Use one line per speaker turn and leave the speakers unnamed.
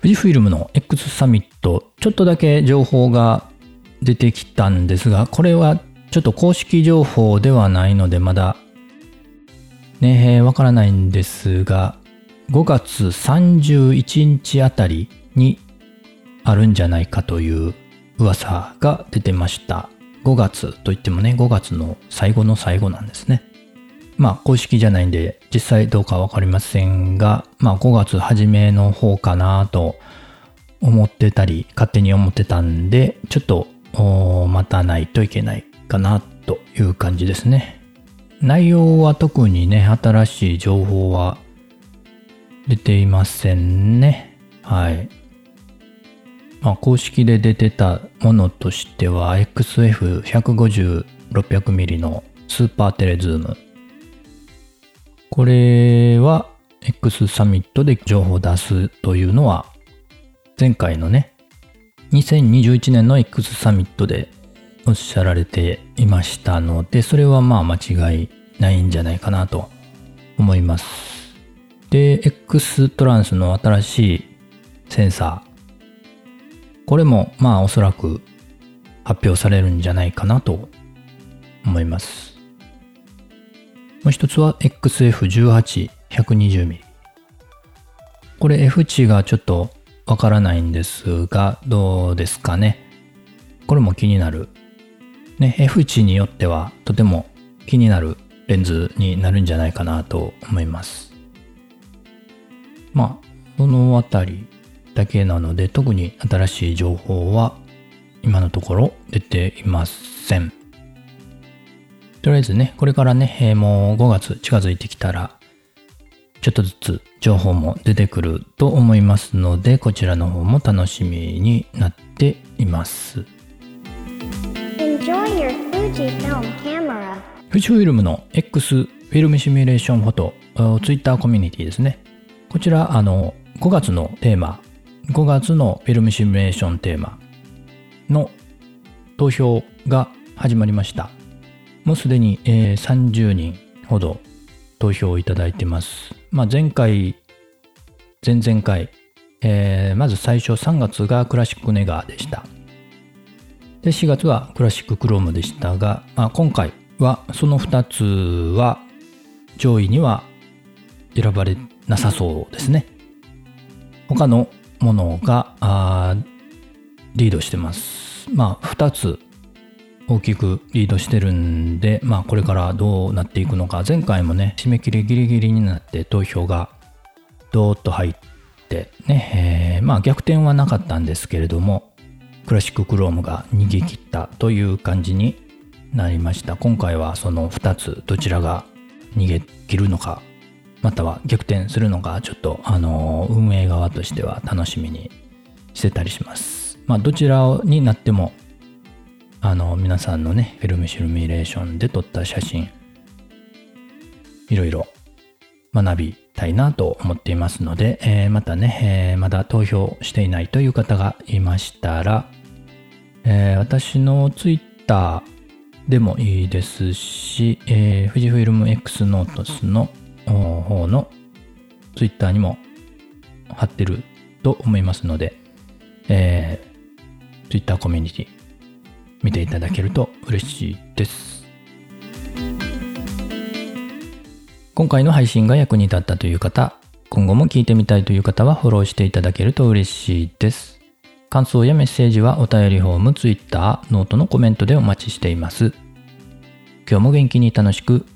富士フイルムの X サミット、ちょっとだけ情報が出てきたんですが、これはちょっと公式情報ではないので、まだねえ、わからないんですが、5月31日あたりにあるんじゃないかという噂が出てました。5月といってもね、5月の最後の最後なんですね。まあ公式じゃないんで実際どうかわかりませんが、まあ5月初めの方かなと思ってたり、勝手に思ってたんで、ちょっと待たないといけないかなという感じですね。内容は特にね、新しい情報は出ていませんね。はい。まあ、公式で出てたものとしては XF150-600mm のスーパーテレズーム。これは X サミットで情報を出すというのは前回のね、2021年の X サミットでおっしゃられていましたので、それはまあ間違いないんじゃないかなと思います。で、X トランスの新しいセンサー。これもまあおそらく発表されるんじゃないかなと思います。もう一つは XF18-120mm。これ F 値がちょっとわからないんですが、どうですかね。これも気になる。ね、F 値によってはとても気になるレンズになるんじゃないかなと思います。まあ、そのあたりだけなので、特に新しい情報は今のところ出ていません。とりあえずね、これからね、えーもう5月近づいてきたら、ちょっとずつ情報も出てくると思いますので、こちらの方も楽しみになっています。富士フィルムの X フィルムシミュレーションフォト、ツイッターコミュニティですね。こちら、あの、5月のテーマ、5月のフィルムシミュレーションテーマの投票が始まりました。もうすでに、えー30人ほど投票をいただいてます。まあ、前回、前々回、えーまず最初3月がクラシックネガーでした。で、4月はクラシッククロームでしたが、まあ、今回はその2つは上位には選ばれなさそうですね。他のものがあリードしてます。まあ、2つ大きくリードしてるんで、まあ、これからどうなっていくのか。前回もね、締め切りギリギリになって投票がドーッと入ってね、えーまあ逆転はなかったんですけれども、クラシッククロームが逃げ切ったという感じになりました。今回はその2つどちらが逃げ切るのか、または逆転するのか、ちょっとあの運営側としては楽しみにしてたりします。まあどちらになってもあの皆さんのね、フィルムシルミュレーションで撮った写真、いろいろ学びたいなと思っていますので、えーまたね、えーまだ投票していないという方がいましたら、えー私のツイッターでもいいですし、えー富士フイルム X ノートスの方のツイッターにも貼ってると思いますので、えー、ツイッターコミュニティ見ていただけると嬉しいです。今回の配信が役に立ったという方、今後も聞いてみたいという方はフォローしていただけると嬉しいです。感想やメッセージはお便りフォーム、Twitter、 note のコメントでお待ちしています。今日も元気に楽しく